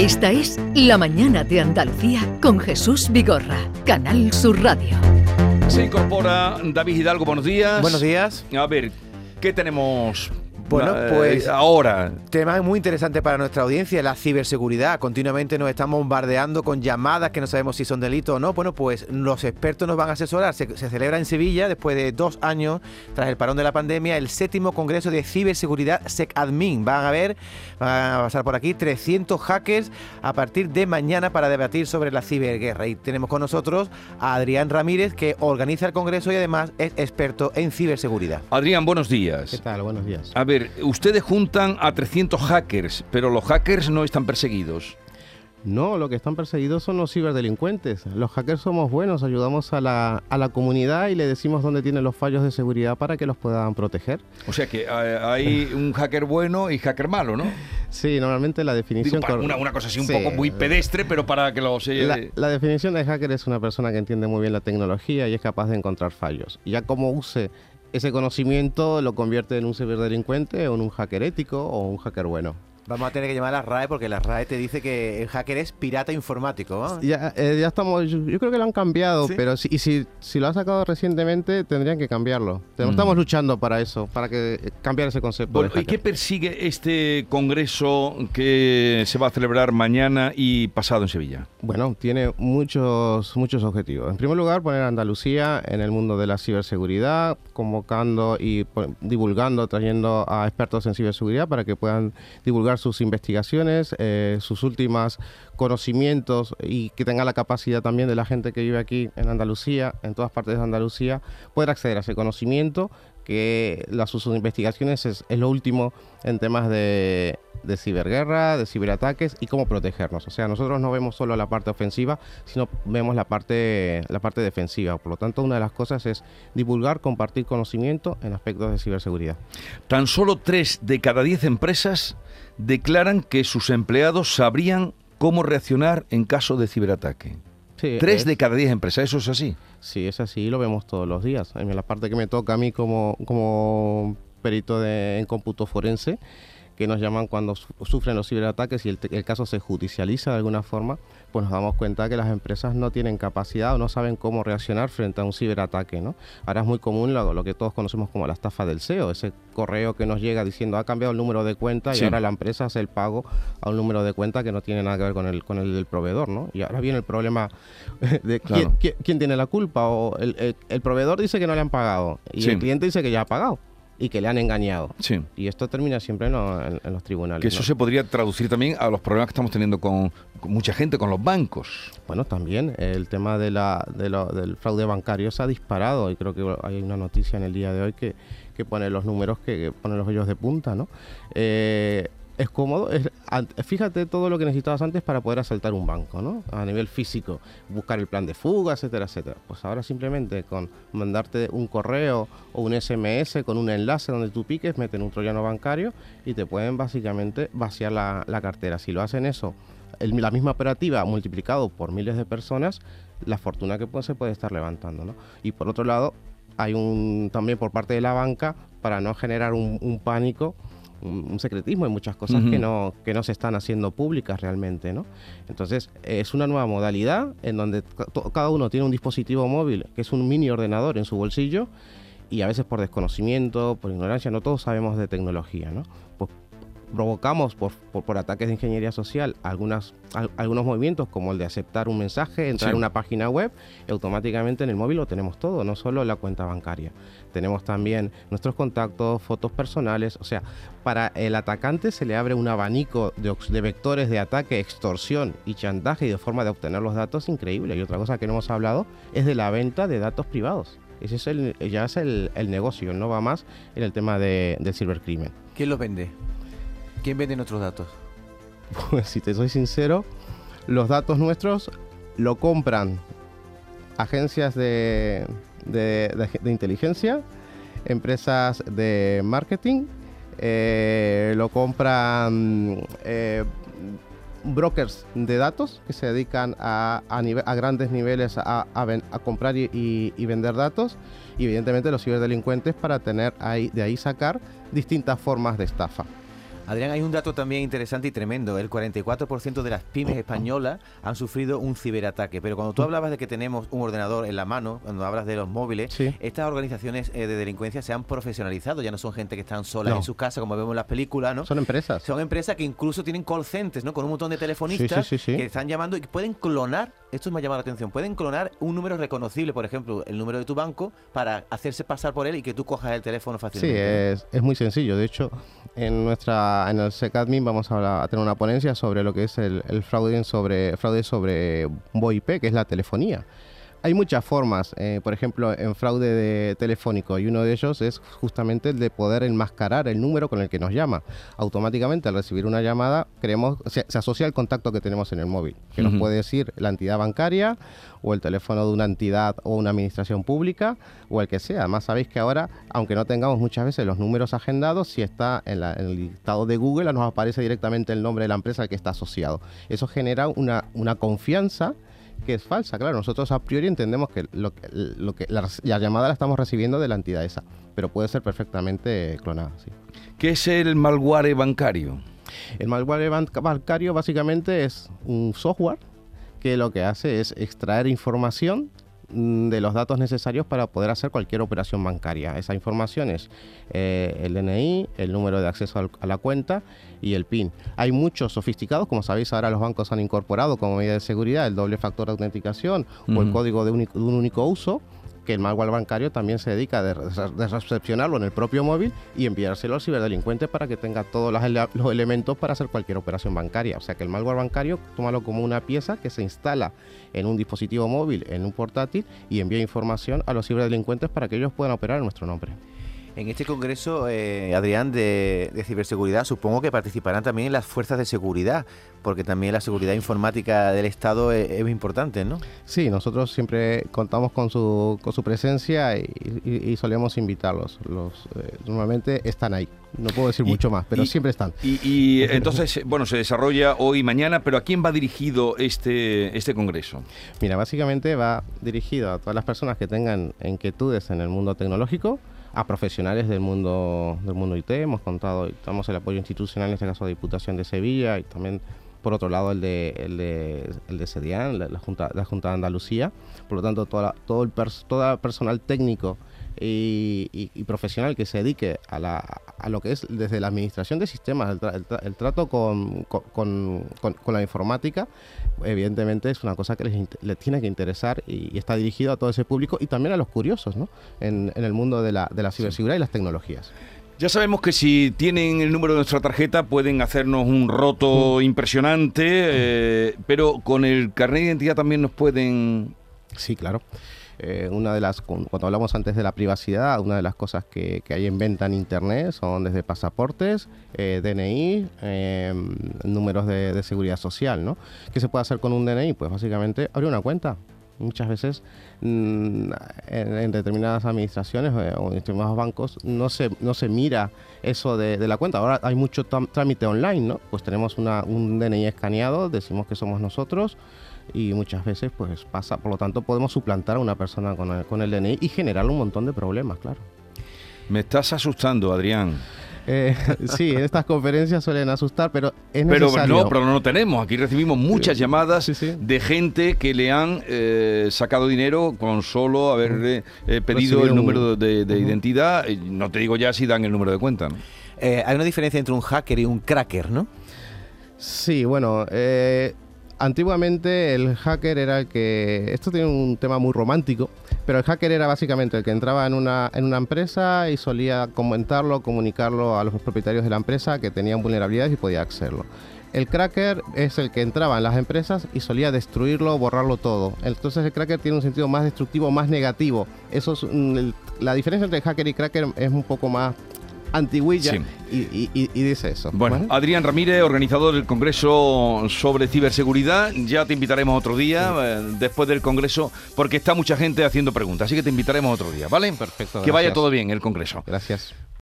Esta es La Mañana de Andalucía con Jesús Vigorra, Canal Sur Radio. Se incorpora David Hidalgo, buenos días. Buenos días. A ver, ¿qué tenemos Bueno, eh, pues- ahora? Tema muy interesante para nuestra audiencia, la ciberseguridad. Continuamente nos están bombardeando con llamadas que no sabemos si son delito o no. Bueno, pues los expertos nos van a asesorar. Se, se celebra en Sevilla, después de dos años, tras el parón de la pandemia, el séptimo Congreso de Ciberseguridad SecAdmin. Van a ver, van a pasar por aquí 300 hackers a partir de mañana para debatir sobre la ciberguerra. Y tenemos con nosotros a Adrián Ramírez, que organiza el Congreso y además es experto en ciberseguridad. Adrián, buenos días. ¿Qué tal? Buenos días. A ver, ustedes juntan a 300 hackers, pero los hackers no están perseguidos. No, lo que están perseguidos son los ciberdelincuentes. Los hackers somos buenos, ayudamos a la, a la comunidad y le decimos dónde tienen los fallos de seguridad para que los puedan proteger. O sea que eh, hay un hacker bueno y hacker malo, ¿no? Sí, normalmente la Digo, definición... para una, una cosa así un Sí, poco muy pedestre, pero para que los... eh, La, la definición de hacker es una persona que entiende muy bien la tecnología y es capaz de encontrar fallos. Ya como use ese conocimiento lo convierte en un ciberdelincuente o en un hacker ético o un hacker bueno. Vamos a tener que llamar a la RAE porque la RAE te dice que el hacker es pirata informático. ¿no? Ya, eh, ya estamos, yo, yo creo que lo han cambiado, ¿Sí? pero si, y si, si lo ha sacado recientemente tendrían que cambiarlo. Mm. Estamos luchando para eso, para que eh, cambiar ese concepto. Bueno, ¿y qué persigue este congreso que se va a celebrar mañana y pasado en Sevilla? Bueno, tiene muchos, muchos objetivos. En primer lugar, poner a Andalucía en el mundo de la ciberseguridad, convocando y divulgando, trayendo a expertos en ciberseguridad para que puedan divulgar sus investigaciones, eh, sus últimos conocimientos y que tenga la capacidad también de la gente que vive aquí en Andalucía, en todas partes de Andalucía, poder acceder a ese conocimiento que las sus investigaciones es, lo último en temas de, ciberguerra, de ciberataques y cómo protegernos. O sea, nosotros no vemos solo la parte ofensiva, sino vemos la parte, la parte defensiva. Por lo tanto, una de las cosas es divulgar, compartir conocimiento en aspectos de ciberseguridad. Tan solo 3 de cada 10 empresas declaran que sus empleados sabrían cómo reaccionar en caso de ciberataque. Sí, 3 es- de cada 10 empresas, eso es así. Sí, es así, lo vemos todos los días. En la parte que me toca a mí como, como perito de, en cómputo forense, que nos llaman cuando su- sufren los ciberataques y el, caso se judicializa de alguna forma, pues nos damos cuenta que las empresas no tienen capacidad o no saben cómo reaccionar frente a un ciberataque. ¿no? Ahora es muy común lo, lo que todos conocemos como la estafa del SEO, ese correo que nos llega diciendo ha cambiado el número de cuenta Sí. y ahora la empresa hace el pago a un número de cuenta que no tiene nada que ver con el, con el del proveedor. ¿no? Y ahora viene el problema de Claro. quién, quién- quién tiene la culpa. O el, el- el proveedor dice que no le han pagado y Sí. el cliente dice que ya ha pagado y que le han engañado. Sí. Y esto termina siempre en, lo- en- en los tribunales. Que eso ¿no? se podría traducir también a los problemas que estamos teniendo con, con mucha gente, con los bancos. Bueno, también el tema de la, de lo- del fraude bancario se ha disparado y creo que hay una noticia en el día de hoy que, que pone los números que, que pone los hoyos de punta, ¿no? Eh, es cómodo, es- fíjate todo lo que necesitabas antes para poder asaltar un banco, ¿no? A nivel físico, buscar el plan de fuga, etcétera, etcétera. Pues ahora simplemente con mandarte un correo o un SMS con un enlace donde tú piques, meten un troyano bancario y te pueden básicamente vaciar la, cartera. Si lo hacen eso la misma operativa multiplicado por miles de personas, la fortuna que pues, se puede estar levantando. ¿no? Y por otro lado, hay un también por parte de la banca, para no generar un pánico, un, un secretismo, hay muchas cosas Ujú. que, no, que no se están haciendo públicas realmente. ¿no? Entonces, es una nueva modalidad en donde cada uno tiene un dispositivo móvil, que es un mini ordenador en su bolsillo, y a veces por desconocimiento, por ignorancia, no todos sabemos de tecnología, ¿no? Pues provocamos por, por, por ataques de ingeniería social algunas, al- algunos movimientos como el de aceptar un mensaje, entrar Sí. a una página web y automáticamente en el móvil lo tenemos todo, no solo la cuenta bancaria. Tenemos también nuestros contactos, fotos personales, o sea, para el atacante se le abre un abanico de, vectores de ataque, extorsión y chantaje y de forma de obtener los datos increíble. Y otra cosa que no hemos hablado es de la venta de datos privados. Ese es el, ya es el, el negocio, no va más en el tema de, del cibercrimen. ¿Quién los vende? ¿Quién vende nuestros datos? Pues si te soy sincero, los datos nuestros lo compran agencias de, inteligencia, empresas de marketing, eh, lo compran eh, brokers de datos que se dedican a, grandes niveles a, comprar y, y- y vender datos y evidentemente los ciberdelincuentes para tener ahí, de ahí sacar distintas formas de estafa. Adrián, hay un dato también interesante y tremendo. El 44% de las pymes españolas han sufrido un ciberataque. Pero cuando tú hablabas de que tenemos un ordenador en la mano, cuando hablas de los móviles, estas organizaciones eh, de delincuencia se han profesionalizado. Ya no son gente que están solas en sus casas, como vemos en las películas, ¿no? Son empresas. Son empresas que incluso tienen call centers, ¿no? Con un montón de telefonistas que están llamando y pueden clonar, esto me ha llamado la atención, pueden clonar un número reconocible, por ejemplo, el número de tu banco, para hacerse pasar por él y que tú cojas el teléfono fácilmente. Sí, es, es muy sencillo. De hecho, en nuestra en el SECADMIN vamos a, tener una ponencia sobre lo que es el, fraude sobre fraude sobre VoIP, que es la telefonía. Hay muchas formas, eh, por ejemplo, en fraude de telefónico, y uno de ellos es justamente el de poder enmascarar el número con el que nos llama. Automáticamente, al recibir una llamada, creemos, se, asocia al contacto que tenemos en el móvil, que nos puede decir la entidad bancaria o el teléfono de una entidad o una administración pública o el que sea. Además, sabéis que ahora, aunque no tengamos muchas veces los números agendados, si está en, en el listado de Google, nos aparece directamente el nombre de la empresa al que está asociado. Eso genera una, una confianza que es falsa. Claro, nosotros a priori entendemos que lo que, lo que la, llamada la estamos recibiendo de la entidad esa, pero puede ser perfectamente clonada. Sí. ¿Qué es el malware bancario? El malware bancario básicamente es un software que lo que hace es extraer información de los datos necesarios para poder hacer cualquier operación bancaria. Esa información es eh, el DNI, el número de acceso a la cuenta y el PIN. Hay muchos sofisticados, como sabéis, ahora los bancos han incorporado como medida de seguridad el doble factor de autenticación o el código de, de un único uso que el malware bancario también se dedica a recepcionarlo en el propio móvil y enviárselo al ciberdelincuente para que tenga todos los, elementos para hacer cualquier operación bancaria. O sea que el malware bancario, tómalo como una pieza que se instala en un dispositivo móvil, en un portátil y envía información a los ciberdelincuentes para que ellos puedan operar en nuestro nombre. En este congreso, eh, Adrián, de, ciberseguridad, supongo que participarán también las fuerzas de seguridad, porque también la seguridad informática del Estado es, importante, ¿no? Sí, nosotros siempre contamos con su, con su presencia y, solemos invitarlos. Los, eh, normalmente están ahí. No puedo decir mucho más, pero siempre están. Y, entonces, bueno, se desarrolla hoy y mañana, pero ¿a quién va dirigido este, este congreso? Mira, básicamente va dirigido a todas las personas que tengan inquietudes en el mundo tecnológico, a profesionales del mundo del mundo IT. Hemos contado, estamos el apoyo institucional, en este caso de Diputación de Sevilla y también por otro lado el de el de, el de CEDIAN, la, Junta, la Junta de Andalucía. Por lo tanto, toda, todo el todo el personal técnico y, profesional que se dedique a, la, a, lo que es desde la administración de sistemas, el, trato con, con, con, la informática, evidentemente es una cosa que les, les tiene que interesar y, está dirigido a todo ese público y también a los curiosos ¿no? en, en el mundo de la, de la ciberseguridad y las tecnologías. Ya sabemos que si tienen el número de nuestra tarjeta pueden hacernos un roto mm. impresionante, eh, pero con el carnet de identidad también nos pueden... Sí, claro. Eh, una de las, cuando hablamos antes de la privacidad, una de las cosas que, hay en venta en Internet son desde pasaportes, eh, DNI, em, números de, seguridad social, ¿no? ¿Qué se puede hacer con un DNI? Pues básicamente abrir una cuenta. Muchas veces mm, en, determinadas administraciones eh, o en determinados bancos no se, no se mira eso de, la cuenta. Ahora hay mucho trámite online, ¿no? Pues tenemos un DNI escaneado, decimos que somos nosotros, y muchas veces pues pasa, por lo tanto podemos suplantar a una persona con el, con el DNI y generar un montón de problemas, claro. Me estás asustando, Adrián. Eh, sí, en estas conferencias suelen asustar, pero es necesario. Pero no, pero no lo tenemos. Aquí recibimos muchas llamadas de gente que le han eh, sacado dinero con solo haber eh, pedido el número de, identidad. No te digo ya si dan el número de cuenta. hay una diferencia entre un hacker y un cracker, ¿no? Sí, bueno, antiguamente el hacker era el que... Esto tiene un tema muy romántico, pero el hacker era básicamente el que entraba en una, en una empresa y solía comentarlo, comunicarlo a los propietarios de la empresa que tenían vulnerabilidades y podía accederlo. El cracker es el que entraba en las empresas y solía destruirlo, borrarlo todo. Entonces el cracker tiene un sentido más destructivo, más negativo. Eso es, la diferencia entre hacker y cracker es un poco más antiguilla y, dice eso. Bueno, Adrián Ramírez, organizador del Congreso sobre ciberseguridad, ya te invitaremos otro día eh, después del Congreso porque está mucha gente haciendo preguntas, así que te invitaremos otro día, ¿vale? Perfecto. Que vaya todo bien el Congreso. Gracias.